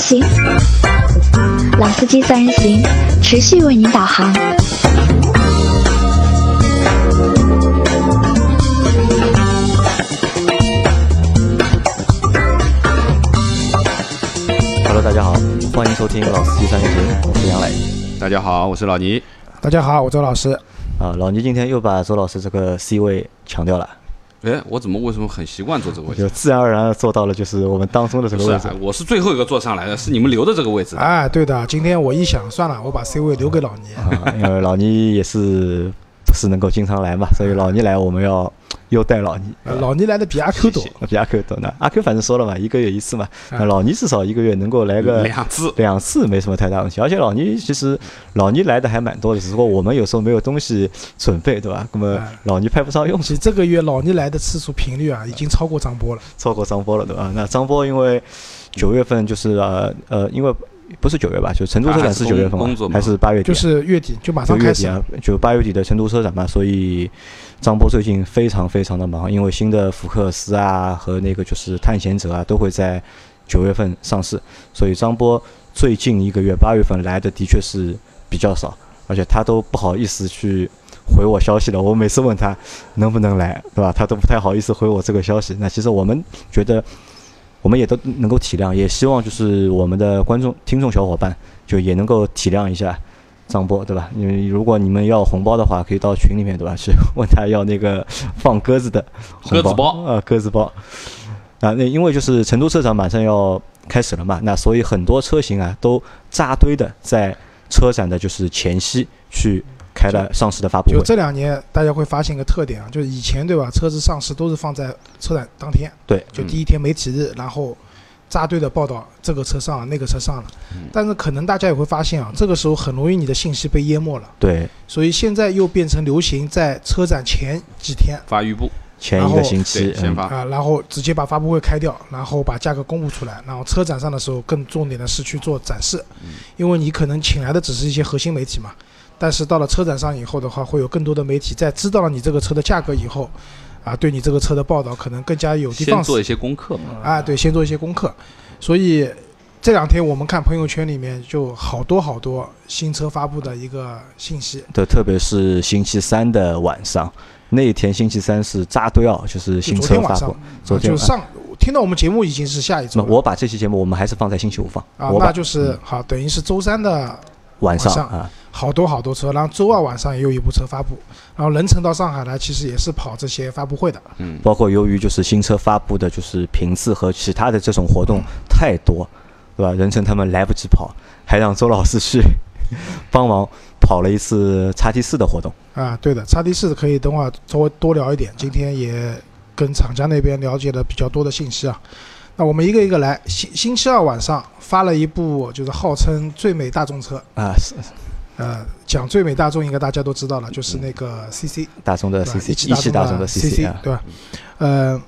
行，老司机三人行，持续为您导航。Hello，大家好，欢迎收听老司机三人行，我是杨磊。大家好，我是老倪。大家好，我周老师。啊，老倪今天又把周老师这个 C 位抢掉了，哎，我怎么为什么很习惯坐这个位置？就自然而然的做到了，就是我们当中的这个位置啊，。我是最后一个坐上来的，是你们留的这个位置。哎，对的，今天我一想，算了，我把 C 位留给老倪。啊，因为老倪也是不是能够经常来嘛，所以老倪来我们要优待老倪。呃老倪来的比阿 Q 多，比阿 Q 多呢，阿 Q 反正说了嘛，一个月一次嘛，啊那老倪至少一个月能够来个两次，两次没什么太大问题，而且老倪其实老倪来的还蛮多的，只不过我们有时候没有东西准备，对吧？那么哎老倪派不上用场，其实这个月老倪来的次数频率啊，已经超过张波了。超过张波了，对吧？那张波因为九月份就是呃呃，因为不是九月吧，就成都车展是九月份嘛还是工作还是八月底啊？就是月底就马上开始就月底啊，就八月底的成都车展嘛，所以张波最近非常非常的忙，因为新的福克斯啊和那个就是探险者啊都会在九月份上市，所以张波最近一个月八月份来的的确是比较少，而且他都不好意思去回我消息了。我每次问他能不能来，对吧？他都不太好意思回我这个消息。那其实我们觉得。我们也都能够体谅，也希望就是我们的观众、听众小伙伴就也能够体谅一下张波，对吧？因为如果你们要红包的话，可以到群里面，对吧？去问他要那个放鸽子的红鸽子包啊，鸽子包啊。那因为就是成都车展马上要开始了嘛，那所以很多车型啊都扎堆的在车展的就是前夕去开了上市的发布会。就这两年，大家会发现一个特点啊，就是以前对吧，车子上市都是放在车展当天，对，就第一天媒体日，然后扎堆的报道这个车上了，那个车上了。但是可能大家也会发现啊，这个时候很容易你的信息被淹没了，对，所以现在又变成流行在车展前几天发预布，前一个星期对，，先嗯，发。啊，然后直接把发布会开掉，然后把价格公布出来，然后车展上的时候更重点的是去做展示，因为你可能请来的只是一些核心媒体嘛，但是到了车展上以后的话，会有更多的媒体在知道了你这个车的价格以后，啊，对你这个车的报道可能更加有的放，先做一些功课嘛。啊，对，先做一些功课，所以这两天我们看朋友圈里面就好多好多新车发布的一个信息，对，特别是星期三的晚上，那一天星期三是扎堆啊，就是就新昨天晚上。车发布。，昨天晚就上听到我们节目已经是下一周，那我把这期节目我们还是放在星期五放，啊，我把那就是好，等于是周三的晚上。晚上啊，好多好多车，然后周二晚上也有一部车发布，然后人乘到上海来，其实也是跑这些发布会的。嗯，包括由于就是新车发布的就是频次和其他的这种活动太多，对吧？任成他们来不及跑，还让周老师去帮忙跑了一次叉 T 四的活动。啊，对的，叉 T 四可以等会儿稍微多聊一点。今天也跟厂家那边了解了比较多的信息啊。那我们一个一个来，星星期二晚上发了一部就是号称最美大众车，啊，是呃，讲最美大众应该大家都知道了，就是那个 CC，大众的对吧 CC，一一汽大众的 CC 啊，对吧？呃，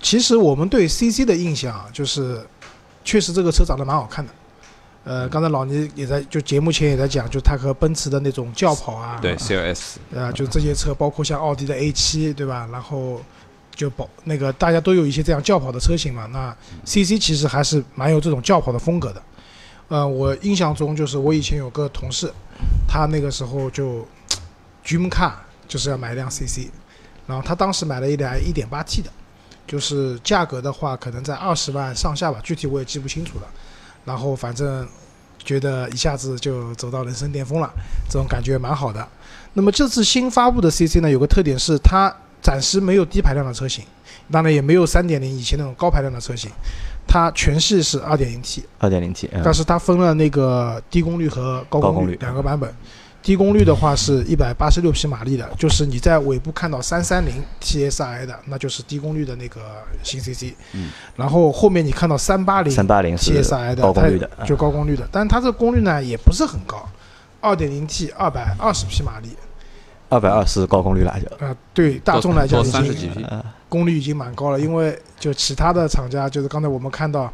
其实我们对 CC 的印象啊，就是确实这个车长得蛮好看的。呃，刚才老倪也在就节目前也在讲，就它和奔驰的那种轿跑啊，对，CLS，呃，就这些车，包括像奥迪的 A 7对吧？然后就保那个大家都有一些这样轿跑的车型嘛。那 CC 其实还是蛮有这种轿跑的风格的。呃，我印象中就是我以前有个同事，他那个时候就 dream car 就是要买一辆 CC，然后他当时买了一辆 1.8T 的，就是价格的话可能在二十万上下吧，具体我也记不清楚了。然后反正觉得一下子就走到人生巅峰了，这种感觉蛮好的。那么这次新发布的 CC 呢，有个特点是它暂时没有低排量的车型，当然也没有三点零以前那种高排量的车型，它全系是二点零 T，二点零 T，嗯但是它分了那个低功率和高功率两个版本。低功率的话是一百八十六匹马力的，就是你在尾部看到三三零 TSI 的，那就是低功率的那个新 CC。嗯。然后后面你看到三八零，三八零 TSI 的高功率的，就高功率的，但是它这个功率呢也不是很高，二点零 T 二百二十匹马力，二百二是高功率了就。啊、对大众来讲已经三十几匹，呃功率已经蛮高了，因为就其他的厂家，就是刚才我们看到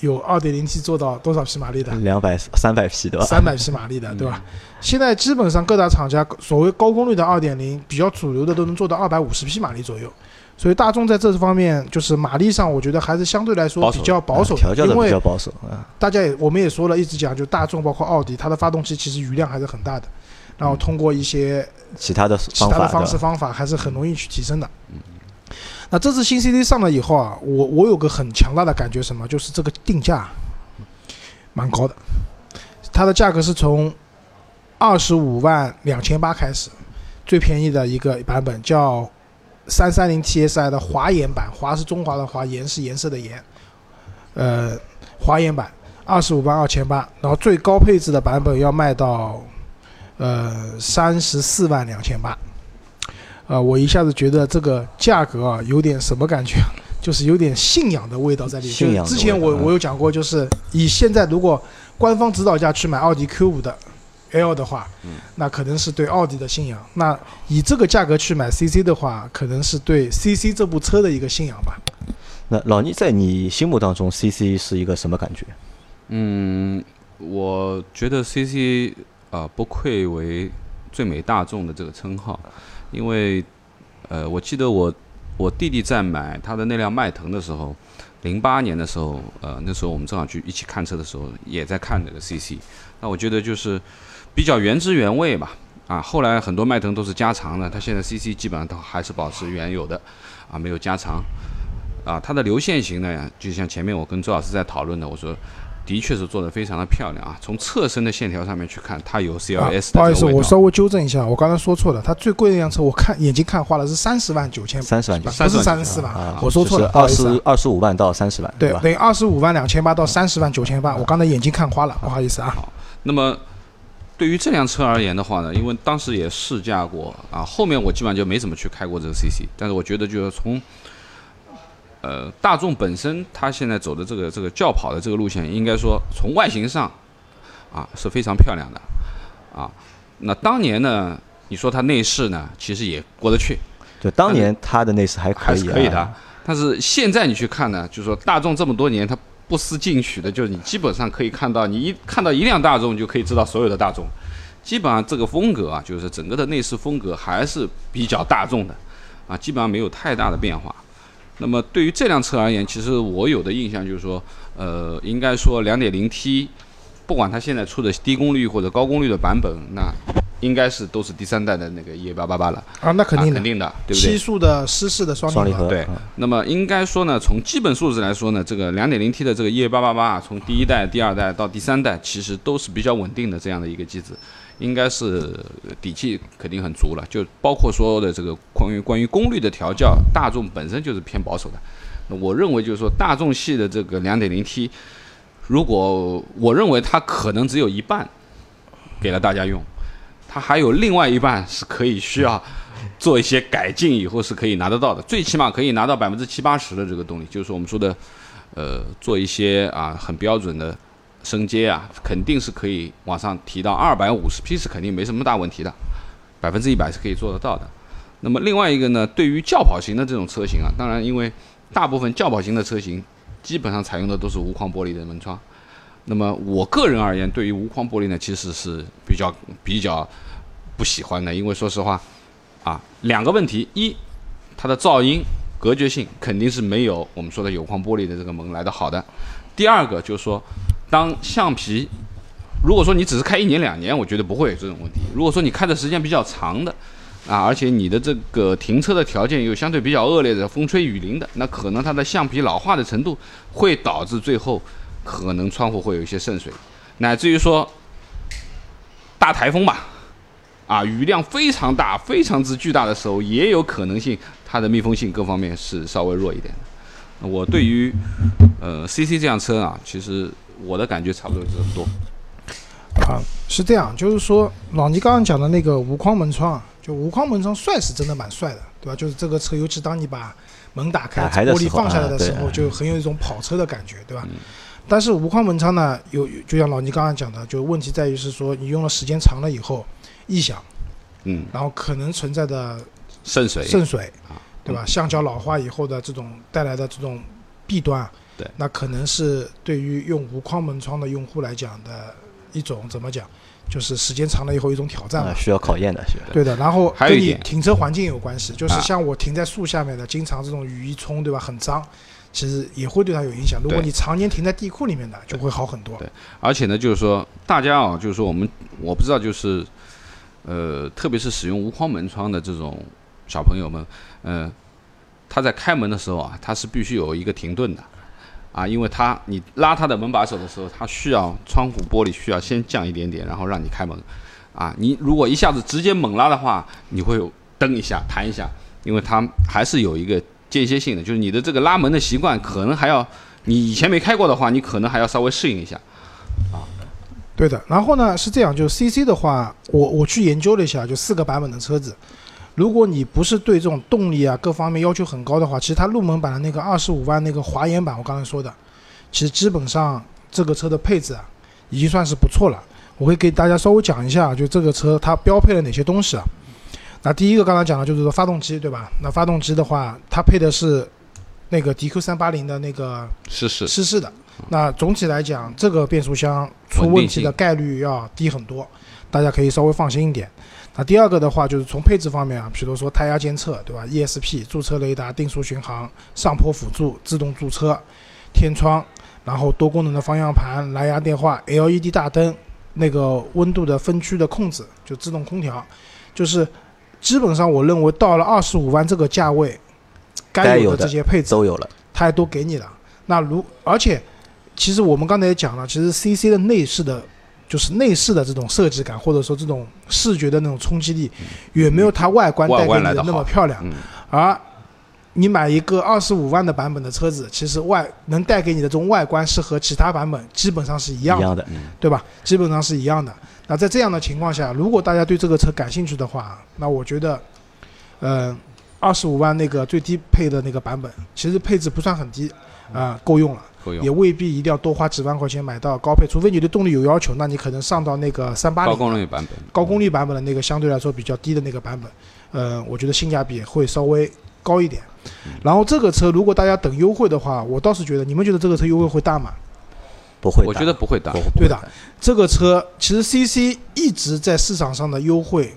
有二点零 T 做到多少匹马力的？两百三百匹对吧？三百匹马力的，对吧？现在基本上各大厂家所谓高功率的二点零，比较主流的都能做到二百五十匹马力左右。所以大众在这方面就是马力上，我觉得还是相对来说比较保守啊调教的因为比较保守啊。大家也我们也说了，一直讲就大众包括奥迪，它的发动机其实余量还是很大的，然后通过一些其他的的方式方法还是很容易去提升的。那这次新 CD 上了以后啊，我我有个很强大的感觉，什么？就是这个定价蛮高的，它的价格是从二十五万两千八开始，最便宜的一个版本叫三三零 TSI 的华研版，华是中华的华，颜是颜色的颜，呃，华研版二十五万二千八，然后最高配置的版本要卖到呃三十四万两千八。呃，我一下子觉得这个价格啊，有点什么感觉啊？就是有点信仰的味道在里面。之前我我有讲过，就是以现在如果官方指导价去买奥迪 Q 五的 L 的话，嗯那可能是对奥迪的信仰。那以这个价格去买 CC 的话，可能是对 CC 这部车的一个信仰吧。那老倪在你心目当中，CC 是一个什么感觉？嗯，我觉得 CC 啊、不愧为最美大众的这个称号，因为呃，我记得我我弟弟在买他的那辆迈腾的时候，零八年的时候，呃，那时候我们正好去一起看车的时候，也在看这个 CC。那我觉得就是比较原汁原味吧。啊，后来很多迈腾都是加长的，它现在 CC 基本上都还是保持原有的，啊，没有加长。啊，它的流线型呢，就像前面我跟周老师在讨论的，我说的确是做的非常的漂亮啊。从侧身的线条上面去看，它有啊 CLS 的不好意思，我稍微纠正一下，我刚才说错了。它最贵的那辆车，我看眼睛看花了是三十万九千，三十万不九是三十四万啊，，我说错了，不二十。二十五万到三十万，吧？对等于二十五万两千八到三十万九千八，我刚才眼睛看花了，不好意思啊。好那么对于这辆车而言的话呢，因为当时也试驾过啊，后面我基本上就没怎么去开过这个 CC，但是我觉得就是从呃大众本身它现在走的这个这个轿跑的这个路线，应该说从外形上啊是非常漂亮的啊。那当年呢，你说它内饰呢，其实也过得去，就当年它的内饰还可还以，是可以的。。但是现在你去看呢，就是说大众这么多年它不思进取的，就是你基本上可以看到，你一看到一辆大众，你就可以知道所有的大众。基本上这个风格啊，就是整个的内饰风格还是比较大众的，啊，基本上没有太大的变化。那么对于这辆车而言，其实我有的印象就是说，呃，应该说 2.0T，不管它现在出的低功率或者高功率的版本，那应该是都是第三代的那个 EA888 了，啊，那肯定的。啊肯，定的，对不对？七对？速的湿式的双离合，对。那么应该说呢，从基本素质来说呢，这个 2.0T 的这个 EA888 啊，从第一代、第二代到第三代，其实都是比较稳定的这样的一个机子，应该是底气肯定很足了。就包括说的这个关于关于功率的调教，大众本身就是偏保守的。那我认为就是说，大众系的这个 2.0T，如果我认为它可能只有一半给了大家用，它还有另外一半是可以需要做一些改进以后是可以拿得到的，最起码可以拿到百分之七八十的这个动力，就是我们说的，呃，做一些啊很标准的升阶啊，肯定是可以往上提到二百五十匹是肯定没什么大问题的，百分之一百是可以做得到的。那么另外一个呢，对于轿跑型的这种车型啊，当然因为大部分轿跑型的车型基本上采用的都是无框玻璃的门窗。那么我个人而言，对于无框玻璃呢，其实是比较比较不喜欢的，因为说实话，啊，两个问题：一，它的噪音隔绝性肯定是没有我们说的有框玻璃的这个门来的好的；第二个就是说，当橡皮，如果说你只是开一年两年，我觉得不会有这种问题；如果说你开的时间比较长的，啊，而且你的这个停车的条件又相对比较恶劣的，风吹雨淋的，那可能它的橡皮老化的程度会导致最后可能窗户会有一些渗水，乃至于说大台风吧，啊，雨量非常大、非常之巨大的时候，也有可能性它的密封性各方面是稍微弱一点的。我对于呃 CC 这辆车啊，其实我的感觉差不多就这么多。啊，是这样，就是说老倪刚刚讲的那个无框门窗啊，就无框门窗帅是真的蛮帅的，对吧？就是这个车，尤其当你把门打开，玻璃放下来的时候，就很有一种跑车的感觉，对吧？嗯但是无框门窗呢，有有就像老倪刚刚讲的，就问题在于是说你用了时间长了以后，异响，嗯，然后可能存在的渗水，渗水啊，对吧？橡胶老化以后的这种带来的这种弊端，对那可能是对于用无框门窗的用户来讲的一种怎么讲？就是时间长了以后一种挑战嘛啊，。需要考验的，是的。对的，然后跟你还有一点停车环境有关系，就是啊像我停在树下面的，经常这种雨一冲，对吧，很脏，其实也会对它有影响。如果你常年停在地库里面的，就会好很多。对而且呢，就是说大家啊，就是说我们我不知道，就是呃，特别是使用无框门窗的这种小朋友们，呃，他在开门的时候啊，他是必须有一个停顿的。啊，因为他你拉他的门把手的时候，他需要窗户玻璃需要先降一点点，然后让你开门。啊，你如果一下子直接猛拉的话，你会有蹬一下、弹一下，因为它还是有一个间歇性的，就是你的这个拉门的习惯可能还要，你以前没开过的话，你可能还要稍微适应一下。啊对的，然后呢是这样，就 CC 的话，我我去研究了一下，就四个版本的车子，如果你不是对这种动力啊各方面要求很高的话，其实它入门版的那个二十五万那个华研版，我刚才说的，其实基本上这个车的配置啊，已经算是不错了。我会给大家稍微讲一下，就这个车它标配了哪些东西啊？那第一个刚才讲的就是说发动机，对吧？那发动机的话，它配的是那个 DQ 三八零的那个是是，湿式的。那总体来讲，这个变速箱出问题的概率要低很多，大家可以稍微放心一点。那第二个的话，就是从配置方面啊，比如说胎压监测，对吧？ESP 驻车雷达、定速巡航、上坡辅助、自动驻车、天窗，然后多功能的方向盘、蓝牙电话、LED 大灯，那个温度的分区的控制，就自动空调，就是基本上我认为到了二十五万这个价位，该有的这些配置都有了，它也都给你了。那如而且，其实我们刚才也讲了，其实 CC 的内饰的，就是内饰的这种设计感，或者说这种视觉的那种冲击力，远没有它外观带外给你的那么漂亮。嗯，而你买一个二十五万的版本的车子，其实外能带给你的这种外观是和其他版本基本上是一样的，一样的。对吧？基本上是一样的。那在这样的情况下，如果大家对这个车感兴趣的话，那我觉得，呃，二十五万那个最低配的那个版本，其实配置不算很低，啊、够用了。够用也。未必一定要多花几万块钱买到高配，除非你对动力有要求，那你可能上到那个三八零高功率版本，高功率版本的那个相对来说比较低的那个版本，呃，我觉得性价比会稍微高一点。然后这个车如果大家等优惠的话，我倒是觉得，你们觉得这个车优惠会大吗？不会大，我觉得不会大对的这个车其实 CC 一直在市场上的优惠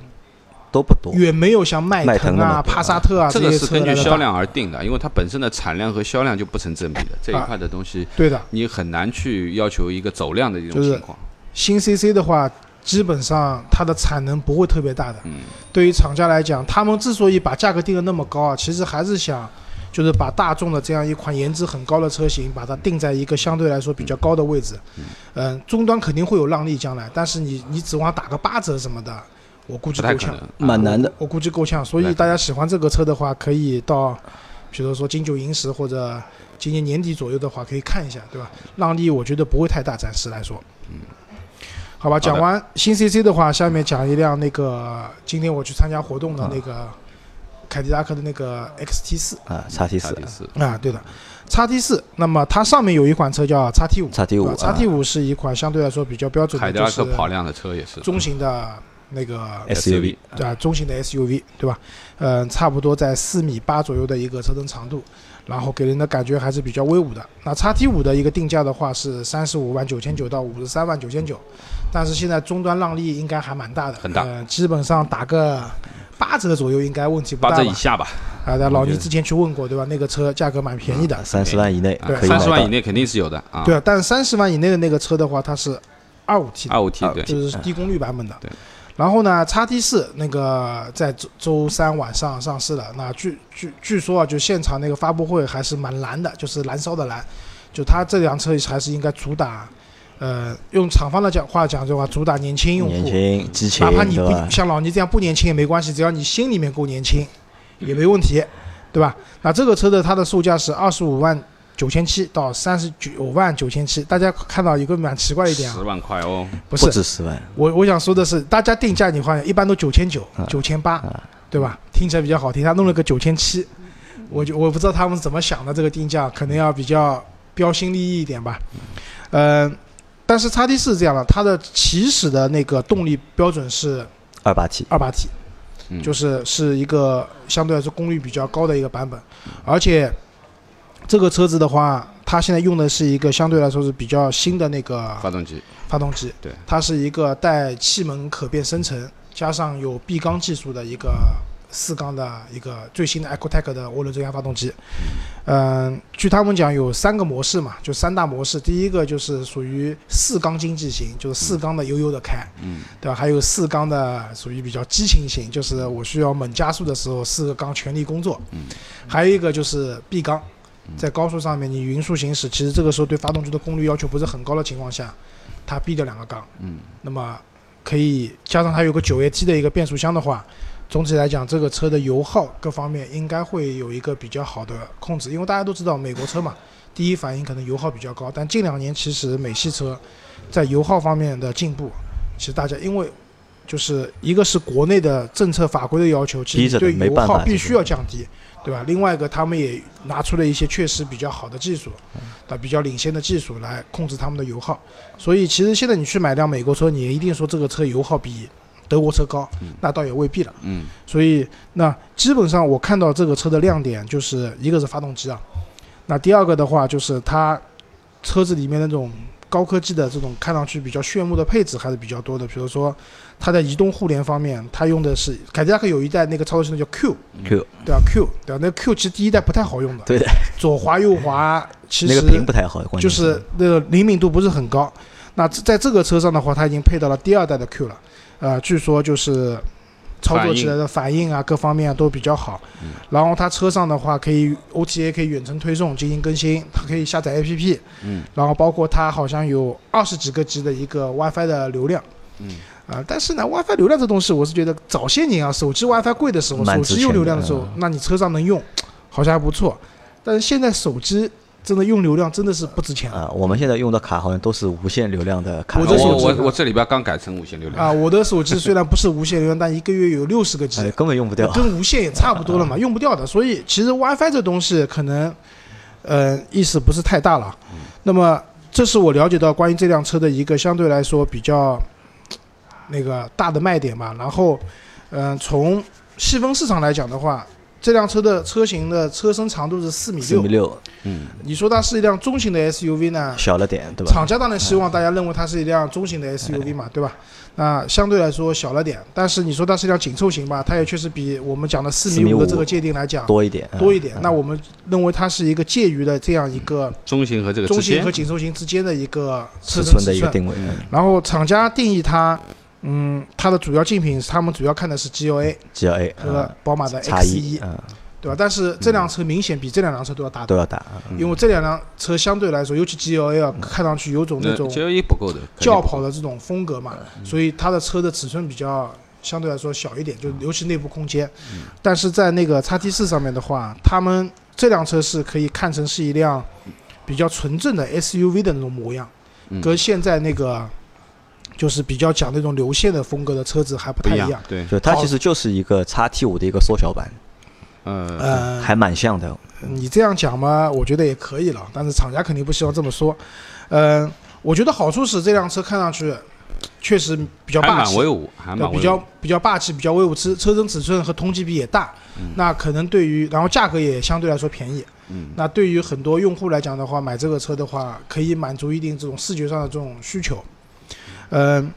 都不多。远没有像迈迈腾啊、帕萨特啊这个是。根据销量而定的，因为它本身的产量和销量就不成正比的，这一啊块的东西对的，你很难去要求一个走量的一种情况。新 CC 的话，基本上它的产能不会特别大的。嗯，对于厂家来讲，他们之所以把价格定的那么高啊，其实还是想，就是把大众的这样一款颜值很高的车型，把它定在一个相对来说比较高的位置。嗯、终端肯定会有让利将来，但是你你指望打个八折什么的，我估计够呛蛮难的。我估计够呛。所以大家喜欢这个车的话，可以到，比如说金九银十或者今年年底左右的话，可以看一下，对吧？让利我觉得不会太大，暂时来说。嗯。好吧，讲完新 CC 的话，下面讲一辆那个今天我去参加活动的那个凯迪拉克的那个 XT 四啊，叉 T 四啊，对的，叉 T 四。那么它上面有一款车叫叉 T 五，叉 T 五叉 T 五是一款相对来说比较标准的，凯迪拉就是克跑量的车也是中型的那个 SUV 对吧？中型的 SUV，对吧？嗯、差不多在四米八左右的一个车身长度，然后给人的感觉还是比较威武的。那叉 T 五的一个定价的话是三十五万九千九到五十三万九千九，但是现在终端让利应该还蛮大的，很大呃，基本上打个八折左右应该问题不大吧？折以下吧，啊，那老倪之前去问过，对吧？那个车价格蛮便宜的，三十万以内对可以三十万以。内肯定是有的啊。对啊，但三十万以内的那个车的话，它是二五 T 的，二五 T 对，就是低功率版本的。对。然后呢，叉 T 四那个在周周三晚上上市了。那据据据说啊，就现场那个发布会还是蛮燃的，就是燃烧的燃。就它这辆车还是应该主打，呃，用厂方的讲话讲的话，主打年轻用年户。轻激情哪怕你不？像老倪这样不年轻也没关系，只要你心里面够年轻，也没问题，对吧？那这个车的它的售价是二十五万九千七到三十九万九千七。大家看到一个蛮奇怪的一点啊。十，万块哦，不是。不是止十万，我我想说的是，大家定价你发现一般都九千九啊、九千八啊，对吧？听起来比较好听，他弄了个九千七，我就我不知道他们怎么想的，这个定价可能要比较标新立异一点吧。嗯、但是叉 T 四这样的，它的起始的那个动力标准是二八 T 二八 T，嗯。就是是一个相对来说功率比较高的一个版本，而且这个车子的话，它现在用的是一个相对来说是比较新的那个发动机，发动机，对，它是一个带气门可变生成，加上有闭缸技术的一个四缸的一个最新的 EcoTec 的涡轮增压发动机。嗯，据他们讲有三个模式嘛，就三大模式。第一个就是属于四缸经济型，就是四缸的悠悠的开，嗯，对吧？还有四缸的属于比较激情型，就是我需要猛加速的时候，四个缸全力工作。嗯，还有一个就是闭缸，在高速上面你匀速行驶，其实这个时候对发动机的功率要求不是很高的情况下，它闭掉两个缸，嗯，那么可以加上它有个九 AT 的一个变速箱的话，总体来讲这个车的油耗各方面应该会有一个比较好的控制，因为大家都知道美国车嘛，第一反应可能油耗比较高，但近两年其实美系车在油耗方面的进步，其实大家因为就是一个是国内的政策法规的要求，其实对油耗必须要降低，对吧？另外一个他们也拿出了一些确实比较好的技术，啊，比较领先的技术来控制他们的油耗。所以其实现在你去买辆美国车，你也一定说这个车油耗比德国车高，那倒也未必了。嗯，所以那基本上我看到这个车的亮点就是一个是发动机啊，那第二个的话就是它车子里面那种高科技的这种看上去比较炫目的配置还是比较多的，比如说它在移动互联方面，它用的是凯迪拉克有一代那个操作系统叫 Q，Q 对吧？Q 对吧？那 Q 其实第一代不太好用的，对的，左滑右滑，其实那个屏不太好，就是那个灵敏度不是很高。那在这个车上的话，它已经配到了第二代的 Q 了，呃，据说就是操作起来的反应啊，各方面啊都比较好。嗯然后它车上的话，可以 OTA 可以远程推送进行更新，它可以下载 APP，嗯，然后包括它好像有二十几个 G 的一个 WiFi 的流量。嗯，啊、但是呢，WiFi 流量这东西，我是觉得早些年啊，手机 WiFi 贵的时候，手机有值钱的流量的时候嗯，那你车上能用，好像还不错。但是现在手机真的用流量真的是不值钱。啊，我们现在用的卡好像都是无限流量的卡。我我我的手机我我这里边刚改成无线流量，啊，我的手机虽然不是无线流量，但一个月有六十个 G，哎，根本用不掉。跟无线也差不多了嘛，用不掉的。所以其实 WiFi 这东西可能，呃，意思不是太大了。那么这是我了解到关于这辆车的一个相对来说比较那个大的卖点吧。然后，嗯、从细分市场来讲的话，这辆车的车型的车身长度是四米六四米。六，嗯，你说它是一辆中型的 SUV 呢？小了点，对吧？厂家当然希望大家认为它是一辆中型的 SUV 嘛，对吧？那相对来说小了点，但是你说它是一辆紧凑型吧，它也确实比我们讲的四米五的这个界定来讲多一点，嗯多一点。嗯那我们认为它是一个介于的这样一个中型和这个中型和，紧凑型之间的一个车身尺寸的尺寸。一个定位。嗯然后厂家定义它，嗯，它的主要竞品，他们主要看的是 GLA GLA 和宝马的 X 一，嗯，对吧？但是这辆车明显比这两辆车都要大都要打。嗯。因为这两辆车相对来说，尤其 GLA 啊，看上去有种那那种 G L E 不够的，轿跑的这种风格嘛，所以它的车的尺寸比较相对来说小一点，就尤其内部空间。但是在那个 x T 四上面的话，他们这辆车是可以看成是一辆比较纯正的 SUV 的那种模样，嗯。跟现在那个就是比较讲那种流线的风格的车子还不太一样。对，就它其实就是一个叉 T 五的一个缩小版，呃，呃，还蛮像的。你这样讲嘛，我觉得也可以了，但是厂家肯定不希望这么说。嗯、我觉得好处是这辆车看上去确实比较霸气，蛮威武，还对，蛮比较比较霸气，比较威武，车车身尺寸和同级比也大，那可能对于然后价格也相对来说便宜，嗯，那对于很多用户来讲的话，买这个车的话，可以满足一定这种视觉上的这种需求，嗯、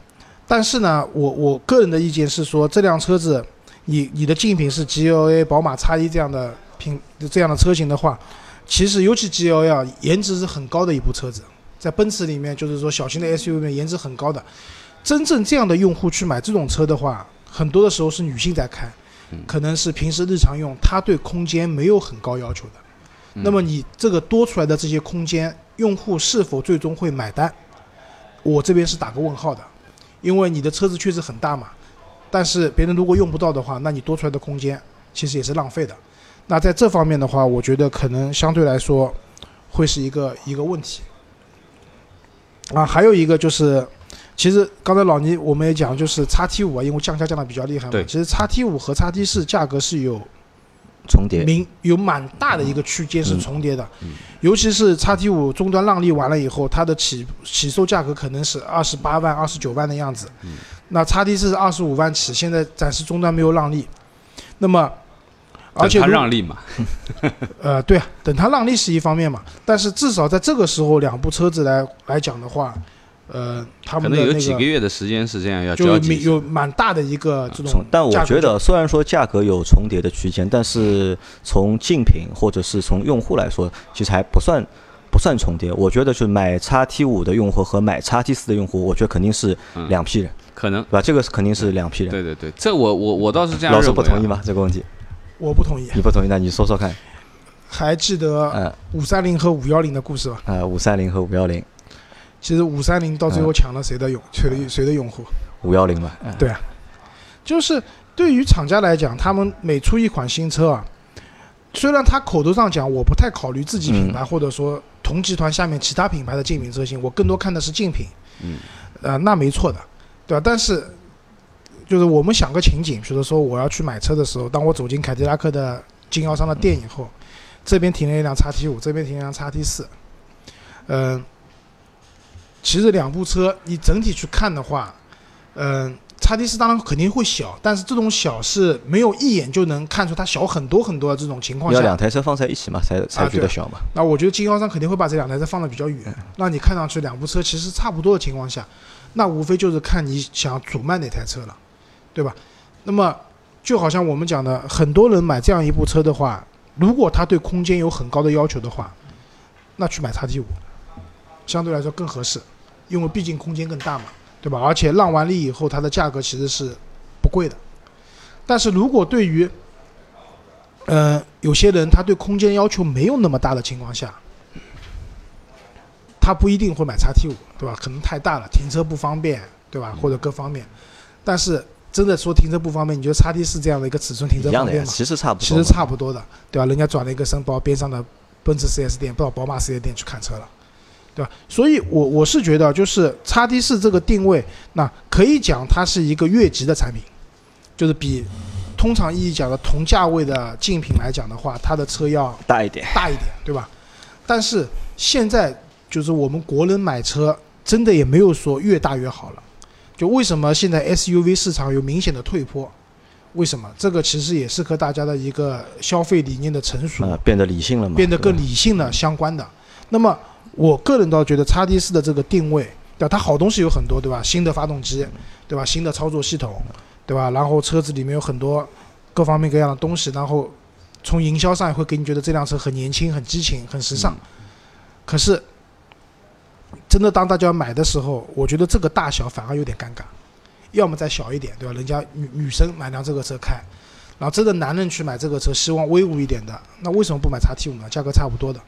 但是呢，我我个人的意见是说，这辆车子，你你的竞品是 GLA、宝马 X 一这样的品这样的车型的话，其实尤其 GLA 啊，颜值是很高的一部车子，在奔驰里面就是说小型的 SUV 里面颜值很高的，真正这样的用户去买这种车的话，很多的时候是女性在开，可能是平时日常用，她对空间没有很高要求的。那么你这个多出来的这些空间，用户是否最终会买单？我这边是打个问号的，因为你的车子确实很大嘛，但是别人如果用不到的话，那你多出来的空间其实也是浪费的。那在这方面的话，我觉得可能相对来说会是一个一个问题。啊，还有一个就是，其实刚才老倪我们也讲，就是叉 T 五啊，因为降价降的比较厉害嘛，对其实叉 T 五和叉 T 四价格是有重叠，明有蛮大的一个区间是重叠的，嗯尤其是叉 T 五终端让利完了以后，它的起起售价格可能是二十八万、二十九万的样子。那叉 T 四是二十五万起，现在暂时终端没有让利。那么而且它让利嘛，呃，对啊，等它让利是一方面嘛，但是至少在这个时候，两部车子来来讲的话，呃，他们可能有几个月的时间是这样要就交集有有蛮大的一个这种，从但我觉得，虽然说价格有重叠的区间，但是从竞品或者是从用户来说，其实还不算不算重叠。我觉得就是买 x T 五的用户和买 x T 四的用户，我觉得肯定是嗯两批人，可能对吧？这个是肯定是两批人。对对对，这我我我倒是这样老。师不同意吗？这个问题我不同意。你不同意，那你说说看。还记得嗯五三零和五幺零的故事吧？呃，五三零和五幺零，其实五三零到最后抢了谁的用谁的谁的用户？五幺零吧。嗯对啊，就是对于厂家来讲，他们每出一款新车啊，虽然他口头上讲我不太考虑自己品嗯牌，或者说同集团下面其他品牌的竞品车型，我更多看的是竞品。嗯，呃，那没错的，对吧？但是就是我们想个情景，比如说我要去买车的时候，当我走进凯迪拉克的经销商的店以后，这边停了一辆叉 T 五，这边停了一辆叉 T 四，嗯、其实两部车你整体去看的话，嗯、叉 T 四当然肯定会小，但是这种小是没有一眼就能看出它小很多很多的这种情况下要下，两台车放在一起嘛，才才觉得小嘛。那我觉得经销商肯定会把这两台车放的比较远，让你看上去两部车其实差不多的情况下，那无非就是看你想主卖哪台车了，对吧？那么就好像我们讲的，很多人买这样一部车的话，如果他对空间有很高的要求的话，那去买叉 T 五，相对来说更合适，因为毕竟空间更大嘛，对吧？而且让完利以后，它的价格其实是不贵的。但是如果对于呃，有些人他对空间要求没有那么大的情况下，他不一定会买叉 T 五，对吧？可能太大了，停车不方便，对吧？或者各方面。但是真的说停车不方便，你觉得叉 T 四这样的一个尺寸停车方便吗？其实差不多。其实差不多的，对吧？人家转了一个身包，边上的奔驰 4S 店，不到宝马 4S 店去看车了，对吧？所以我我是觉得，就是叉 T 四这个定位，那可以讲它是一个越级的产品，就是比通常意义讲的同价位的竞品来讲的话，它的车要大一点。大一点，对吧？但是现在就是我们国人买车，真的也没有说越大越好了。就为什么现在 SUV 市场有明显的退坡？为什么？这个其实也是和大家的一个消费理念的成熟，呃，变得理性了嘛，变得更理性了相关的。那么我个人倒觉得 x T 四的这个定位，对吧？它好东西有很多，对吧？新的发动机，对吧？新的操作系统，对吧？然后车子里面有很多各方面各样的东西，然后从营销上也会给你觉得这辆车很年轻、很激情、很时尚。可是真的当大家买的时候，我觉得这个大小反而有点尴尬，要么再小一点，对吧？人家女女生买辆这个车开，然后真的男人去买这个车，希望威武一点的，那为什么不买 x T 五呢？价格差不多的，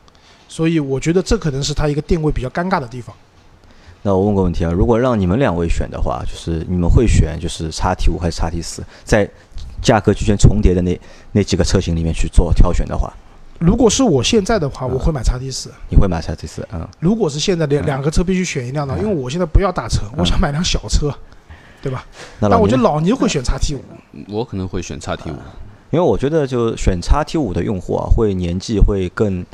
所以我觉得这可能是它一个定位比较尴尬的地方。那我问个问题啊，如果让你们两位选的话，就是你们会选就是叉 T 五还是叉 T 四，在价格区间重叠的那那几个车型里面去做挑选的话，如果是我现在的话，我会买叉 T 四。你会买叉 T 四？嗯，如果是现在两两个车必须选一辆的，因为我现在不要大车，我想买辆小车，对吧？那我觉得老倪会选叉 T 五。我可能会选叉 T 五。因为我觉得就选叉 T 五的用户啊，会年纪会更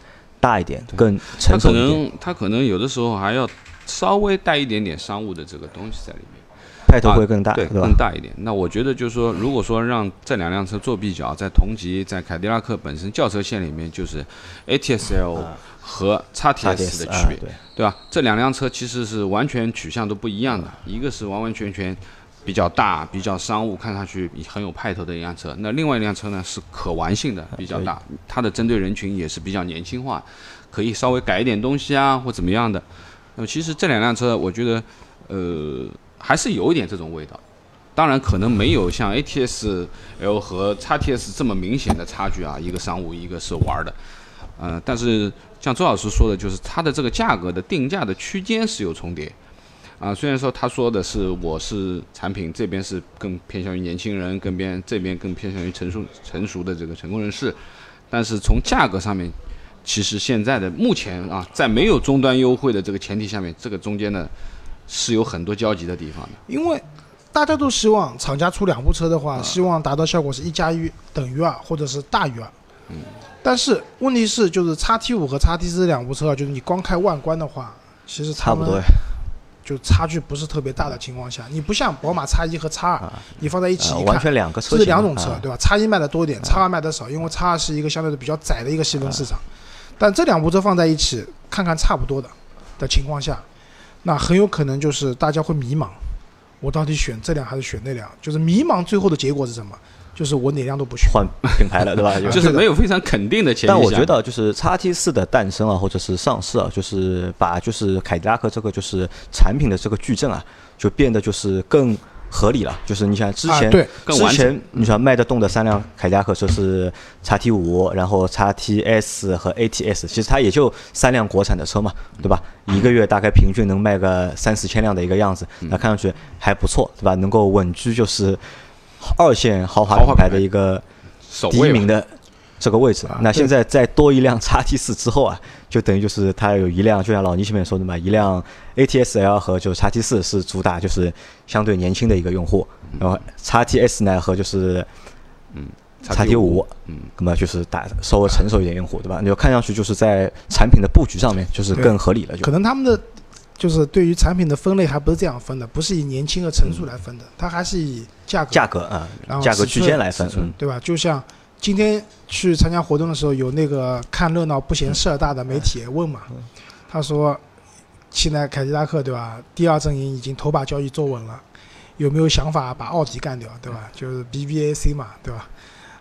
大一点，更他可成熟一点，能他可能有的时候还要稍微带一点点商务的这个东西在里面，派头会更大，对，更？大一点。那我觉得就是说，如果说让这两辆车做比较，在同级，在凯迪拉克本身轿车线里面，就是 ATS-L 和叉 T S 的区别，对吧？这两辆车其实是完全取向都不一样的，一个是完完全全比较大、比较商务，看上去很有派头的一辆车。那另外一辆车呢是可玩性的，比较大，它的针对人群也是比较年轻化，可以稍微改一点东西啊，或怎么样的。那么其实这两辆车，我觉得，呃，还是有一点这种味道。当然，可能没有像 ATS L 和 XTS 这么明显的差距啊，一个商务，一个是玩的。呃，但是像周老师说的，就是它的这个价格的定价的区间是有重叠。啊，虽然说他说的是我是产品这边是更偏向于年轻人，更边这边更偏向于成熟成熟的这个成功人士，但是从价格上面，其实现在的目前啊，在没有终端优惠的这个前提下面，这个中间呢是有很多交集的地方的。因为大家都希望厂家出两部车的话，啊希望达到效果是一加一等于二，或者是大于二。嗯，但是问题是，就是叉 T 五和叉 T 四两部车啊，就是你光开外观的话，其实差不多呀。就差距不是特别大的情况下，你不像宝马叉一和叉二啊，你放在一起呃一看，完全两个车这是两种车啊，对吧叉一卖的多点叉二卖的少，因为叉二是一个相对的比较窄的一个细分市场。但这两部车放在一起看看差不多的的情况下，那很有可能就是大家会迷茫，我到底选这辆还是选那辆？就是迷茫，最后的结果是什么？就是我哪辆都不选。换品牌了，对吧？就是没有非常肯定的前提下。但我觉得就是叉 T 四的诞生啊，或者是上市啊，就是把就是凯迪拉克这个就是产品的这个矩阵啊，就变得就是更合理了。就是你想之前、啊对之更完整前你想卖得动的三辆凯迪拉克车是叉 T 五，然后叉 T S 和 A T S，其实它也就三辆国产的车嘛，对吧？一个月大概平均能卖个三四千辆的一个样子，那看上去还不错，对吧？能够稳居就是二线豪华品牌的一个首第一名的这个位置啊。那现在再多一辆叉 T 四之后啊，就等于就是它有一辆，就像老倪前面说的嘛，一辆 ATS L 和就是叉 T 四是主打就是相对年轻的一个用户，然后叉 T S 呢和就是嗯。叉 T 五，嗯，那么就是打稍微成熟一点用户，对吧？你就看上去就是在产品的布局上面就是更合理了，就可能他们的就是对于产品的分类还不是这样分的，不是以年轻和成熟来分的，它还是以价格价格啊然，后价格区间来分对吧？就像今天去参加活动的时候，有那个看热闹不嫌事儿大的媒体问嘛，他说现在凯迪拉克对吧？第二阵营已经头把交椅坐稳了，有没有想法把奥迪干掉，对吧？就是 BBAC 嘛，对吧？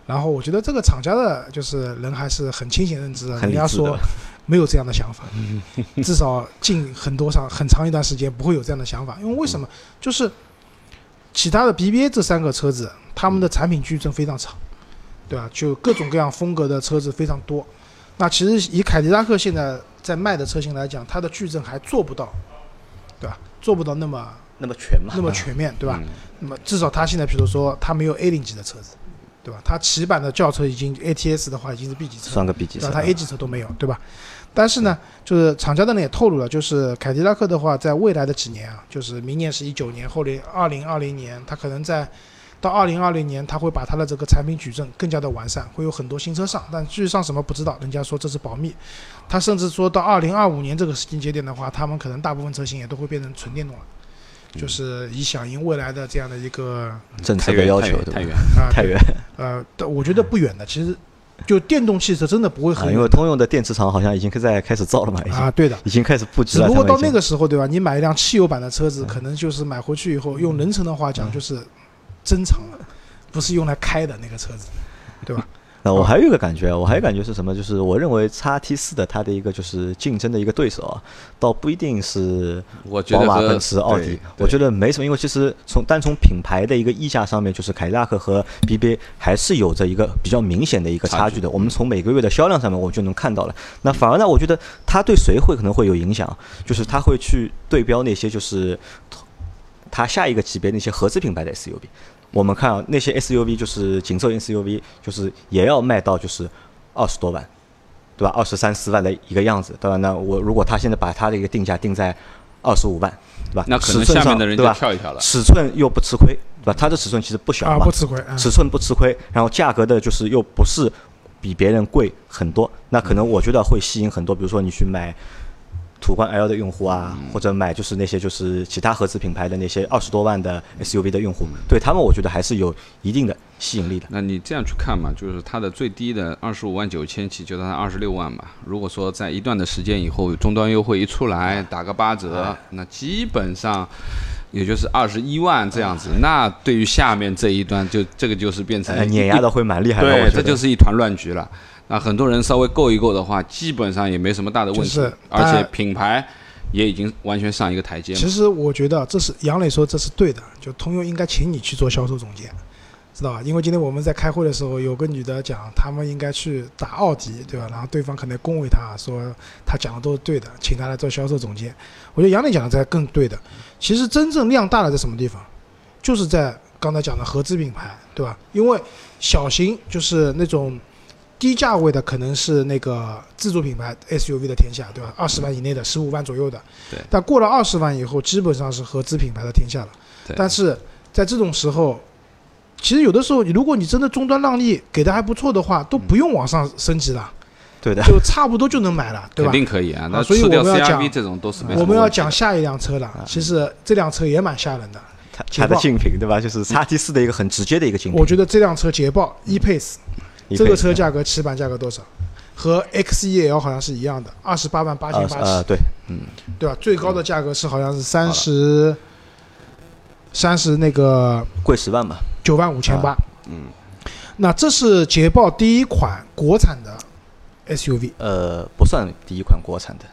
然后我觉得这个厂家的就是人还是很清醒认知的，很人家说。没有这样的想法，至少近很多长很长一段时间不会有这样的想法，因为为什么？就是其他的 BBA 这三个车子，他们的产品矩阵非常长，对吧？就各种各样风格的车子非常多。那其实以凯迪拉克现在在卖的车型来讲，它的矩阵还做不到，对吧？做不到那么那么全嘛，那么全面，对吧？嗯那么至少它现在，比如说它没有 A 零级的车子，对吧？它起版的轿车已经 ATS 的话已经是 B 级车了，算个 B 级车？它 A 级车都没有，对吧？但是呢，就是厂家的呢也透露了，就是凯迪拉克的话，在未来的几年啊，就是明年是一九年，后年二零二零年，它可能在到二零二零年，它会把它的这个产品矩阵更加的完善，会有很多新车上，但具体上什么不知道，人家说这是保密。他甚至说到二零二五年这个时间节点的话，他们可能大部分车型也都会变成纯电动了，就是以响应未来的这样的一个政策太远的要求，对吧太远，啊太远。呃，但我觉得不远的，其实就电动汽车真的不会啊，很远因为通用的电池厂好像已经在开始造了嘛，已经啊，对的。已经开始布局了。只不过到那个时候，对吧？你买一辆汽油版的车嗯子，可能就是买回去以后，用人称的话讲，就是珍藏了，不是用来开的那个车子，对吧？那我还有一个感觉，我还有感觉是什么？就是我认为叉 T 四的它的一个就是竞争的一个对手啊，倒不一定是宝马、奔驰、奥迪，我觉得没什么，因为其实从单从品牌的一个溢价上面，就是凯迪拉克和 BBA 还是有着一个比较明显的一个差距的。我们从每个月的销量上面，我就能看到了。那反而呢，我觉得它对谁会可能会有影响，就是它会去对标那些就是它下一个级别那些合资品牌的 SUV。我们看啊，那些 SUV 就是紧凑 SUV，就是也要卖到就是二十多万，对吧？二十三四万的一个样子，对吧？那我如果他现在把他的一个定价定在二十五万，对吧？那可能下面的人就？跳一跳了。尺寸又不吃亏，对吧？它的尺寸其实不小啊，不，吃亏。嗯尺寸不吃亏，然后价格的就是又不是比别人贵很多，那可能我觉得会吸引很多，比如说你去买途观 L 的用户啊，或者买就是那些就是其他合资品牌的那些二十多万的 SUV 的用户，对他们我觉得还是有一定的吸引力的。那你这样去看嘛，就是它的最低的二十五万九千起，就它二十六万吧。如果说在一段的时间以后，终端优惠一出来，打个八折，那基本上也就是二十一万这样子。那对于下面这一段，就这个就是变成呃，碾压的会蛮厉害的，我对，觉得这就是一团乱局了。那很多人稍微够一够的话，基本上也没什么大的问题，就是而且品牌也已经完全上一个台阶嘛其。实我觉得这是杨磊说这是对的，就通用应该请你去做销售总监，知道吧？因为今天我们在开会的时候，有个女的讲他们应该去打奥迪，对吧？然后对方可能恭维她说她讲的都是对的，请她来做销售总监。我觉得杨磊讲的才更对的。其实真正量大了在什么地方？就是在刚才讲的合资品牌，对吧？因为小型就是那种低价位的，可能是那个自主品牌 SUV 的天下，对吧？二十万以内的，十五万左右的。对但过了二十万以后，基本上是合资品牌的天下了。对但是在这种时候，其实有的时候，你如果你真的终端让利给的还不错的话，都不用往上升级了。对的，就差不多就能买了，对吧肯吧？定可以啊。那所以我们要讲这种都是没什么我们要讲下一辆车了，其实这辆车也蛮吓人的。它它的竞品对吧？就是叉 T 四的一个很直接的一个竞品。我觉得这辆车捷豹 E-Pace 一这个车价格起板价格多少？和 XEL 好像是一样的，二十八万八千八呃呃，起，对，对吧？最高的价格是好像是三十，三十那个贵十万吧。九万五千八。嗯，那这是捷豹第一款国产的 SUV，呃，不算第一款国产的，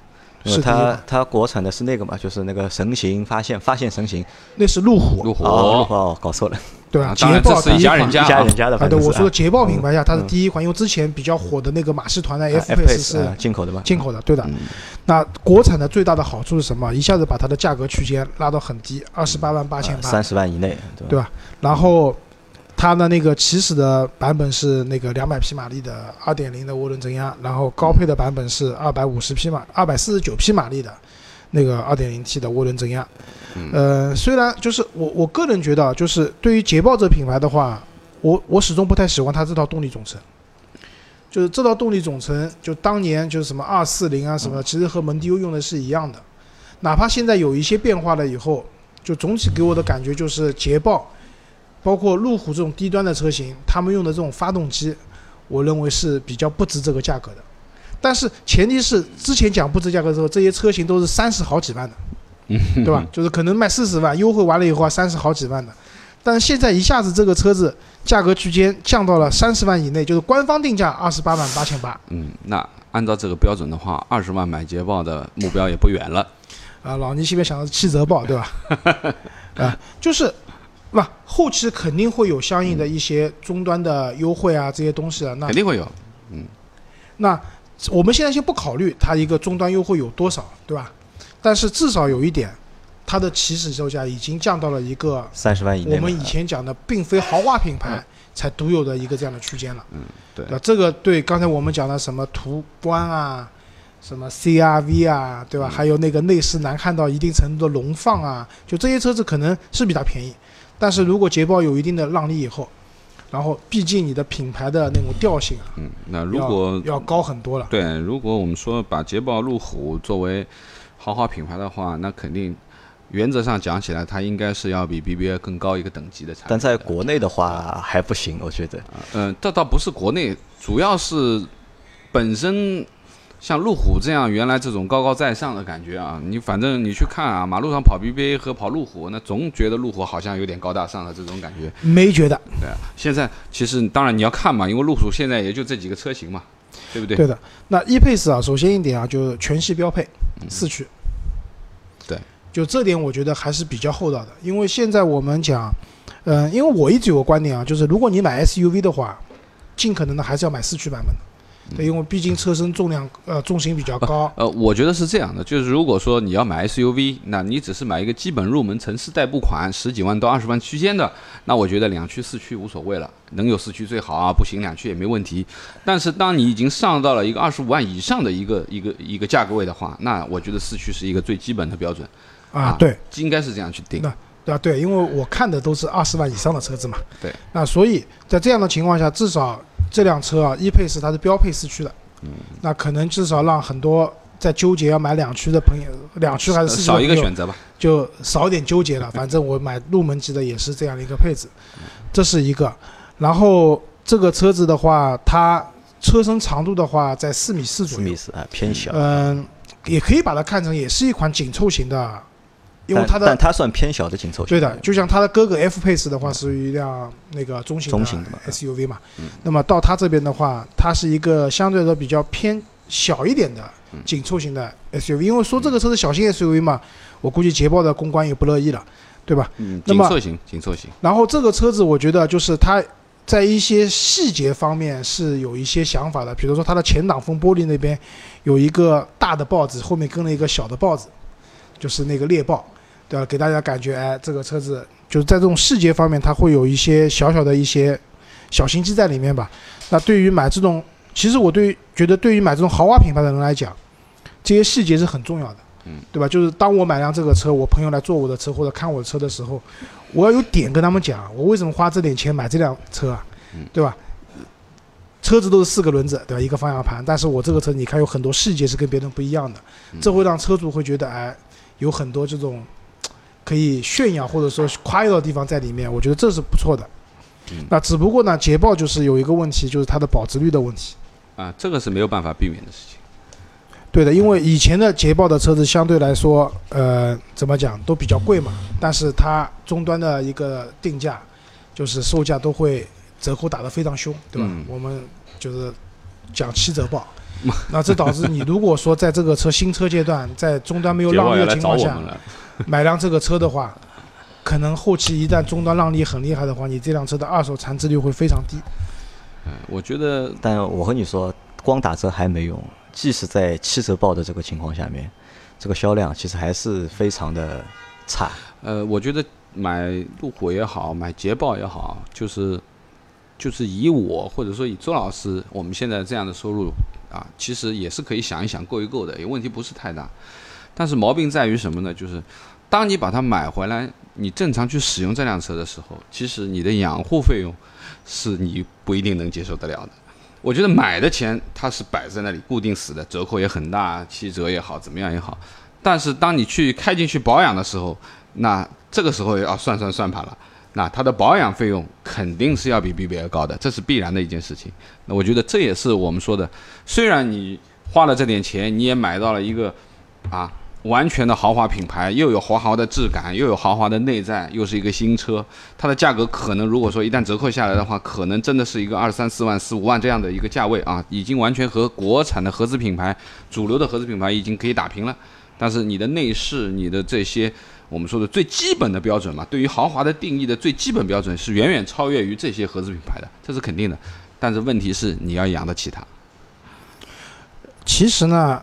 因为它是第一款它国产的是那个嘛，就是那个神行发现发现神行。那是路虎，路虎哦，哦，搞错了，对吧？啊捷豹是第款一家人家一家人家的，啊，对，我说的捷豹品牌下，它是嗯第一款，因为之前比较火的那个马戏团的啊 F F-Pace，是呃进口的嘛，进口的，对的。嗯那国产的最大的好处是什么？一下子把它的价格区间拉到很低，二十八万八千八，三十万以内，对吧？对吧？然后它的那个起始的版本是那个两百匹马力的二点零的涡轮增压，然后高配的版本是二百五十匹马、二百四十九匹马力的那个二点零 T 的涡轮增压。嗯呃，虽然就是我我个人觉得啊，就是对于捷豹这品牌的话，我我始终不太喜欢它这套动力总成。就是这套动力总成，就当年就是什么二四零啊什么的，其实和蒙迪欧用的是一样的。哪怕现在有一些变化了以后，就总体给我的感觉就是捷豹，包括路虎这种低端的车型，他们用的这种发动机，我认为是比较不值这个价格的。但是前提是之前讲不值价格的时候，这些车型都是三十好几万的，对吧？就是可能卖四十万，优惠完了以后啊，三十好几万的。但是现在一下子这个车子价格区间降到了三十万以内，就是官方定价二十八万八千八嗯，那按照这个标准的话，二十万买捷豹的目标也不远了。啊。老倪现在想的是七折报，对吧？啊，就是，不，后期肯定会有相应的一些终端的优惠啊，这些东西啊。那肯定会有。嗯那我们现在先不考虑它一个终端优惠有多少，对吧？但是至少有一点，它的起始售价已经降到了一个三十万以内。我们以前讲的并非豪华品牌才独有的一个这样的区间了。嗯，对那？这个对刚才我们讲的什么途观啊，什么 CRV 啊，对吧？还有那个内饰难看到一定程度的荣放啊，就这些车子可能是比它便宜，但是如果捷豹有一定的让利以后，然后毕竟你的品牌的那种调性啊，嗯，那如果要要高很多了。对，如果我们说把捷豹、路虎作为豪华品牌的话，那肯定原则上讲起来，它应该是要比 BBA 更高一个等级的产品的。但在国内的话还不行，我觉得。嗯，这倒不是国内，主要是本身像路虎这样原来这种高高在上的感觉啊，你反正你去看啊，马路上跑 BBA 和跑路虎，那总觉得路虎好像有点高大上的这种感觉。没觉得，对啊，现在其实当然你要看嘛，因为路虎现在也就这几个车型嘛，对不对？对的。那 E-Pace 啊，首先一点啊，就是全系标配四驱。嗯对，就这点我觉得还是比较厚道的，因为现在我们讲，嗯、因为我一直有个观点啊，就是如果你买 SUV 的话，尽可能的还是要买四驱版本的。对，因为毕竟车身重量呃重心比较高，呃，我觉得是这样的，就是如果说你要买 SUV，那你只是买一个基本入门城市代步款，十几万到二十万区间的，那我觉得两驱四驱无所谓了，能有四驱最好啊，不行两驱也没问题。但是当你已经上到了一个二十五万以上的一个一个一个价格位的话，那我觉得四驱是一个最基本的标准，啊，对，应该是这样去定那。对吧？对，因为我看的都是二十万以上的车子嘛。对。那所以在这样的情况下，至少这辆车啊，E-Pace 它是标配四驱的。嗯。那可能至少让很多在纠结要买两驱的朋友，两驱还是四驱少一个选择吧。就少一点纠结了。反正我买入门级的也是这样的一个配置，这是一个。然后这个车子的话，它车身长度的话在四米四左右四米，四啊，偏小。嗯，也可以把它看成也是一款紧凑型的，因为但它的但它算偏小的紧凑型。对的，就像它的哥哥 F Pace 的话，属于一辆那个中型中型的嘛 SUV 嘛。嗯那么到它这边的话，它是一个相对来说比较偏小一点的嗯紧凑型的 SUV。因为说这个车是小型 SUV 嘛，我估计捷豹的公关也不乐意了，对吧？嗯，紧凑型，紧凑型。然后这个车子，我觉得就是它在一些细节方面是有一些想法的，比如说它的前挡风玻璃那边有一个大的豹子，后面跟了一个小的豹子，就是那个猎豹，对吧？给大家感觉，哎，这个车子就是在这种细节方面，它会有一些小小的一些小心机在里面吧。那对于买这种，其实我对觉得对于买这种豪华品牌的人来讲，这些细节是很重要的。嗯，对吧？就是当我买辆这个车，我朋友来坐我的车或者看我的车的时候，我要有点跟他们讲，我为什么花这点钱买这辆车啊？嗯对吧？车子都是四个轮子，对吧？一个方向盘，但是我这个车你看有很多细节是跟别人不一样的，这会让车主会觉得哎，有很多这种可以炫耀或者说夸耀的地方在里面，我觉得这是不错的。嗯那只不过呢，捷豹就是有一个问题，就是它的保值率的问题。啊，这个是没有办法避免的事情。对的，因为以前的捷豹的车子相对来说，呃，怎么讲都比较贵嘛，但是它终端的一个定价，就是售价都会折扣打得非常凶，对吧？嗯我们就是讲七折报，那这导致你如果说在这个车新车阶段，在终端没有 让利的情况下。买辆这个车的话，可能后期一旦终端让利很厉害的话，你这辆车的二手残值率会非常低。嗯，我觉得但我和你说，光打折还没用，即使在七折报的这个情况下面，这个销量其实还是非常的差。呃，我觉得买路虎也好，买捷豹也好，就是就是以我或者说以周老师我们现在这样的收入啊，其实也是可以想一想够一够的，也问题不是太大。但是毛病在于什么呢？就是当你把它买回来，你正常去使用这辆车的时候，其实你的养护费用是你不一定能接受得了的。我觉得买的钱它是摆在那里固定死的，折扣也很大，七折也好，怎么样也好。但是当你去开进去保养的时候，那这个时候要算算算盘了。那它的保养费用肯定是要比 BBA 高的，这是必然的一件事情。那我觉得这也是我们说的，虽然你花了这点钱，你也买到了一个啊完全的豪华品牌，又有豪华的质感，又有豪华的内在，又是一个新车，它的价格可能如果说一旦折扣下来的话，可能真的是一个二三四万、四五万这样的一个价位啊，已经完全和国产的合资品牌、主流的合资品牌已经可以打平了。但是你的内饰、你的这些我们说的最基本的标准嘛，对于豪华的定义的最基本标准是远远超越于这些合资品牌的，这是肯定的。但是问题是你要养得起它。其实呢，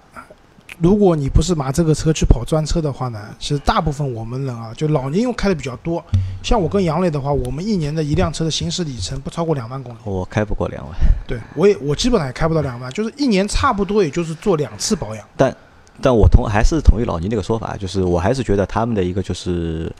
如果你不是拿这个车去跑专车的话呢，其实大部分我们人啊，就老年用开的比较多。像我跟杨磊的话，我们一年的一辆车的行驶里程不超过两万公里。我开不过两万，对我也我基本上也开不到两万，就是一年差不多也就是做两次保养。但我同还是同意老倪那个说法，就是我还是觉得他们的一个就是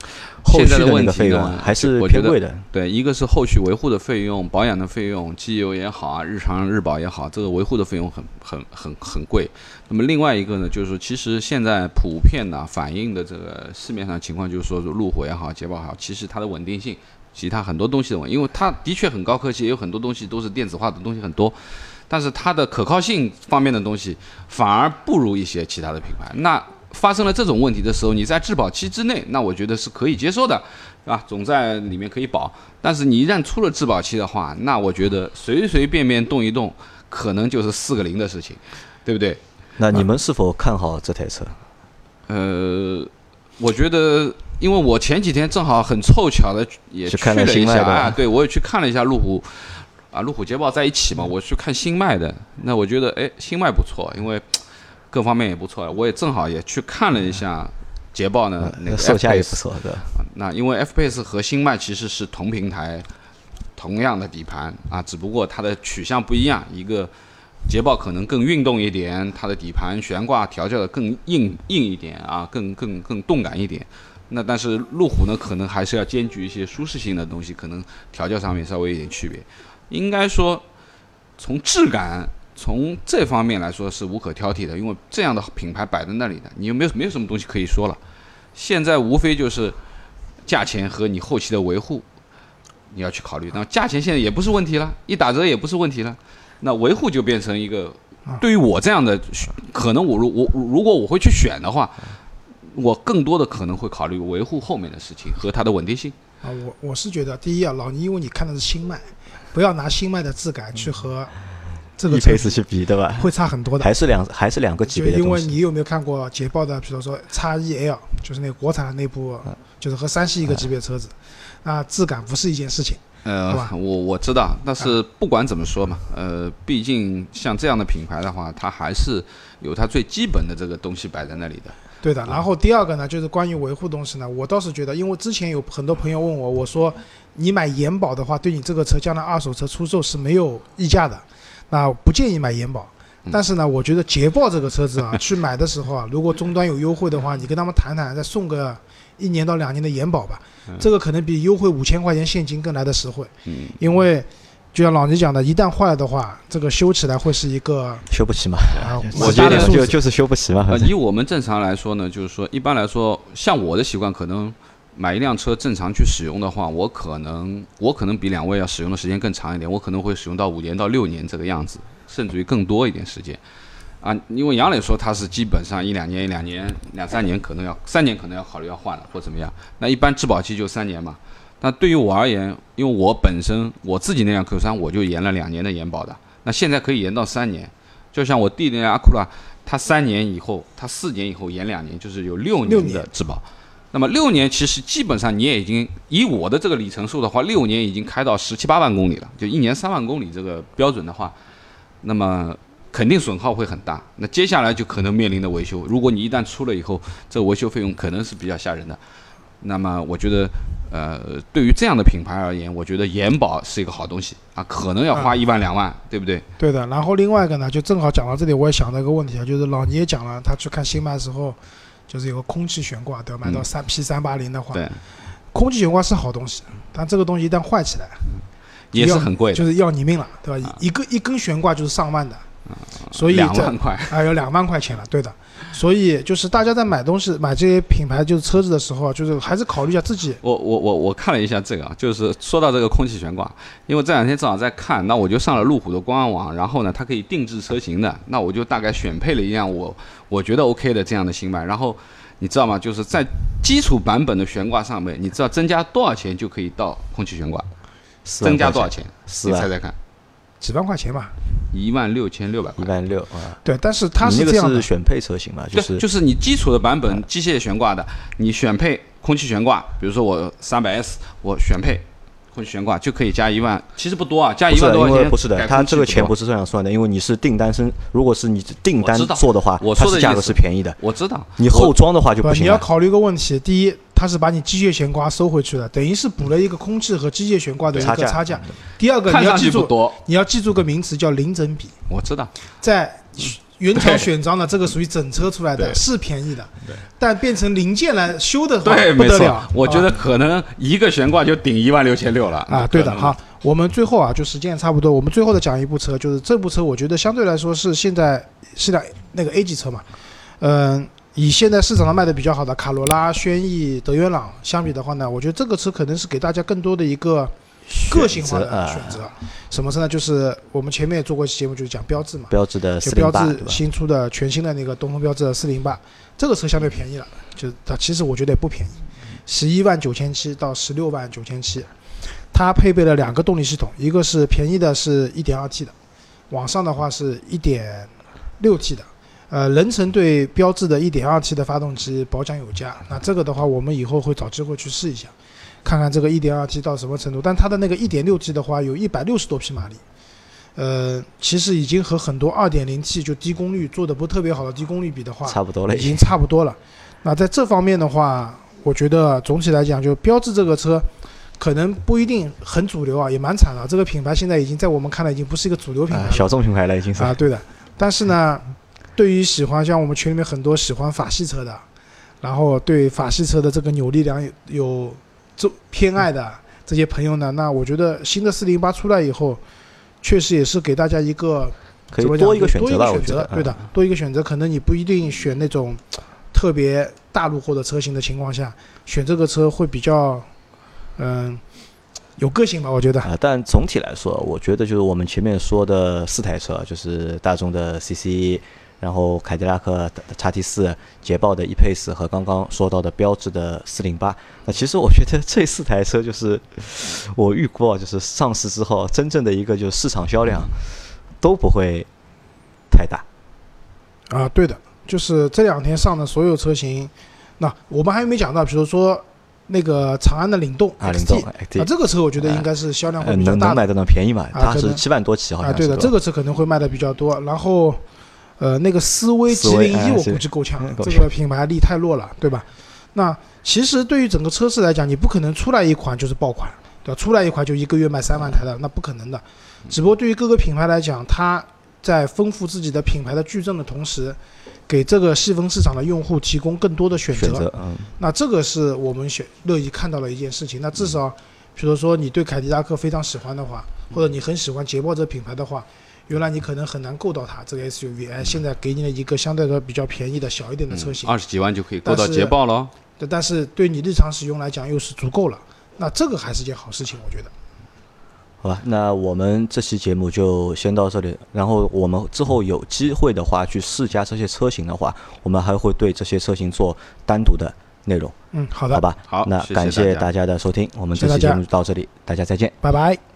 后续的问题那个费用呢还是偏贵的。对，一个是后续维护的费用、保养的费用、机油也好啊，日常日保也好，这个维护的费用很很很很贵。那么另外一个呢，就是说，其实现在普遍呢反映的这个市面上情况，就是说路虎也好，捷豹也好，其实它的稳定性，其他很多东西的稳，因为它的确很高科技，也有很多东西都是电子化的东西很多。但是它的可靠性方面的东西反而不如一些其他的品牌。那发生了这种问题的时候，你在质保期之内，那我觉得是可以接受的，啊，总在里面可以保。但是你一旦出了质保期的话，那我觉得随随便便动一动，可能就是四个零的事情，对不对？那你们是否看好这台车？呃，我觉得，因为我前几天正好很凑巧的也去了了一下啊，对我也去看了一下路虎，啊，路虎捷豹在一起嘛，我去看新迈的，那我觉得哎，新迈不错，因为各方面也不错，我也正好也去看了一下捷豹呢，那个售价也不错，对吧？那因为 F-Pace 和新迈其实是同平台、同样的底盘啊，只不过它的取向不一样。一个捷豹可能更运动一点，它的底盘悬挂调教的更硬硬一点啊，更更更动感一点。那但是路虎呢，可能还是要兼具一些舒适性的东西，可能调教上面稍微有点区别。应该说，从质感。从这方面来说是无可挑剔的，因为这样的品牌摆在那里的，你又没有没有什么东西可以说了。现在无非就是价钱和你后期的维护，你要去考虑。那价钱现在也不是问题了，一打折也不是问题了，那维护就变成一个对于我这样的，可能我如我如果我会去选的话，我更多的可能会考虑维护后面的事情和它的稳定性。啊，我我是觉得，第一啊，老倪，因为你看的是新迈，不要拿新迈的质感去和这个车一配置去比，对吧？会差很多的。还是两还是两个级就因为别的东西。你有没有看过捷豹的，比如说 x E L，就是那个国产的那部，就是和三系一个级别车子，那质感不是一件事情。呃，我我知道，但是不管怎么说嘛，呃，毕竟像这样的品牌的话，它还是有它最基本的这个东西摆在那里的。对的，然后第二个呢，就是关于维护东西呢，我倒是觉得，因为之前有很多朋友问我，我说你买延保的话，对你这个车将来二手车出售是没有溢价的，那不建议买延保。但是呢，我觉得捷豹这个车子啊，去买的时候啊，如果终端有优惠的话，你跟他们谈谈，再送个一年到两年的延保吧，这个可能比优惠五千块钱现金更来的实惠。嗯，因为就像老倪讲的，一旦坏了的话，这个修起来会是一个修不起嘛，啊，我觉得就就是修不起嘛。以我们正常来说呢，就是说一般来说，像我的习惯，可能买一辆车正常去使用的话，我可能我可能比两位要使用的时间更长一点，我可能会使用到五年到六年这个样子，甚至于更多一点时间。啊，因为杨磊说他是基本上一两年、一两年、两三年可能要三年可能要考虑要换了或怎么样。那一般质保期就三年嘛。那对于我而言，因为我本身我自己那辆 Q 三我就延了两年的延保的，那现在可以延到三年。就像我弟那辆阿库拉，他三年以后，他四年以后延两年，就是有六年的质保。那么六年其实基本上你也已经以我的这个里程数的话，六年已经开到十七八万公里了，就一年三万公里这个标准的话，那么肯定损耗会很大。那接下来就可能面临的维修，如果你一旦出了以后，这个维修费用可能是比较吓人的。那么我觉得，呃，对于这样的品牌而言，我觉得延保是一个好东西啊，可能要花一万两万，对不对？对的。然后另外一个呢，就正好讲到这里，我也想到一个问题啊，就是老倪也讲了，他去看新麦时候，就是有个空气悬挂，对吧？买到嗯三 P 三八零的话，对，空气悬挂是好东西，但这个东西一旦坏起来，也是很贵的，就是要你命了，对吧？啊。一个一根悬挂就是上万的，所以这两万块。啊，有两万块钱了，对的。所以就是大家在买东西、买这些品牌就是车子的时候啊，就是还是考虑一下自己。我我我我看了一下这个啊，就是说到这个空气悬挂，因为这两天正好在看，那我就上了路虎的官网，然后呢，它可以定制车型的，那我就大概选配了一辆我我觉得 OK 的这样的新版，然后你知道吗？就是在基础版本的悬挂上面，你知道增加多少钱就可以到空气悬挂？增加多少钱？你猜猜看，几万块钱吧，一万六千六百块一块。万六啊。对，但是它是这样的，是选配车型嘛？就，是就是你基础的版本机械悬挂的，你选配空气悬挂，比如说我三百 S，我选配空气悬挂就可以加一万，其实不多啊，加一万多块钱。因为不是的，它这个钱不是。这样算的，因为你是订单生，如果是你订单做的话，我它是价格说的意思是便宜的。我知道，你后装的话就不，行。你要考虑一个问题，第一，它是把你机械悬挂收回去了，等于是补了一个空气和机械悬挂的一差价个差价。第二个，你要记住，你要记住个名词叫零整比，我知道。在原厂选装的这个属于整车出来的，是便宜的，但变成零件来修的话，对，不得了。，我觉啊得可能一个悬挂就顶一万六千六了。啊，对的，可能。好，我们最后啊，就时间也差不多，我们最后的讲一部车，就是这部车，我觉得相对来说是现在是辆那个 A 级车嘛，嗯、以现在市场上卖的比较好的卡罗拉、轩逸、德源朗相比的话呢，我觉得这个车可能是给大家更多的一个个性化的啊选择。什么车呢？就是我们前面也做过一期节目，就是讲标致嘛，标志的就标四零八，对吧？致新出的全新的那个东风标致的四零八，这个车相对便宜了，就它其实我觉得也不便宜，十一万九千七到十六万九千七，它配备了两个动力系统，一个是便宜的是一点二 T 的，往上的话是一点六 T 的。呃，人成对标致的 1.2T 的发动机保奖有加，那这个的话，我们以后会找机会去试一下，看看这个 1.2T 到什么程度。但它的那个 1.6T 的话，有一百六十多匹马力，呃，其实已经和很多 2.0T 就低功率做的不特别好的低功率比的话，差不多了已经。差不多了。那在这方面的话，我觉得总体来讲，就标志这个车，可能不一定很主流啊，也蛮惨的。这个品牌现在已经在我们看来已经不是一个主流品牌了。啊小众品牌了已经是。啊，对的。但是呢，对于喜欢像我们群里面很多喜欢法系车的，然后对法系车的这个扭力梁有有这偏爱的这些朋友呢，那我觉得新的四零八出来以后，确实也是给大家一个可以多一个选多一个选择对的，多一个选择，可能你不一定选那种特别大路货的车型的情况下，选这个车会比较嗯、有个性吧，我觉得。啊，但总体来说，我觉得就是我们前面说的四台车，就是大众的 CC，然后凯迪拉克的叉 T 四、捷豹的 E Pace 和刚刚说到的标致的四零八。那其实我觉得这四台车就是我预估啊，就是上市之后真正的一个就是市场销量都不会太大。啊，对的，就是这两天上的所有车型，那我们还没讲到，比如说那个长安的领动啊，领 XT 动啊，这个车我觉得应该是销量呃会比较大的能能买得到便宜嘛？它是七万多起，好啊，像啊。对的，这个车可能会卖的比较多。然后，呃，那个思威思 G 零一我估计够呛这个品牌力太弱了，对吧？那其实对于整个车市来讲，你不可能出来一款就是爆款，对吧？出来一款就一个月卖三万台的，那不可能的。只不过对于各个品牌来讲，它在丰富自己的品牌的矩阵的同时，给这个细分市场的用户提供更多的选择。选择，嗯，那这个是我们选乐意看到的一件事情。那至少比如说你对凯迪拉克非常喜欢的话，或者你很喜欢捷豹这个品牌的话，原来你可能很难够到它这个 SUV，哎，现在给你了一个相对来说比较便宜的小一点的车型，二十几万就可以够到捷豹了。对但是对你日常使用来讲又是足够了，那这个还是件好事情，我觉得。好吧，那我们这期节目就先到这里。然后我们之后有机会的话，去试驾这些车型的话，我们还会对这些车型做单独的内容，嗯，好的，好吧？好那感谢大家的收听，我们这期节目就到这里，大家再见。拜拜。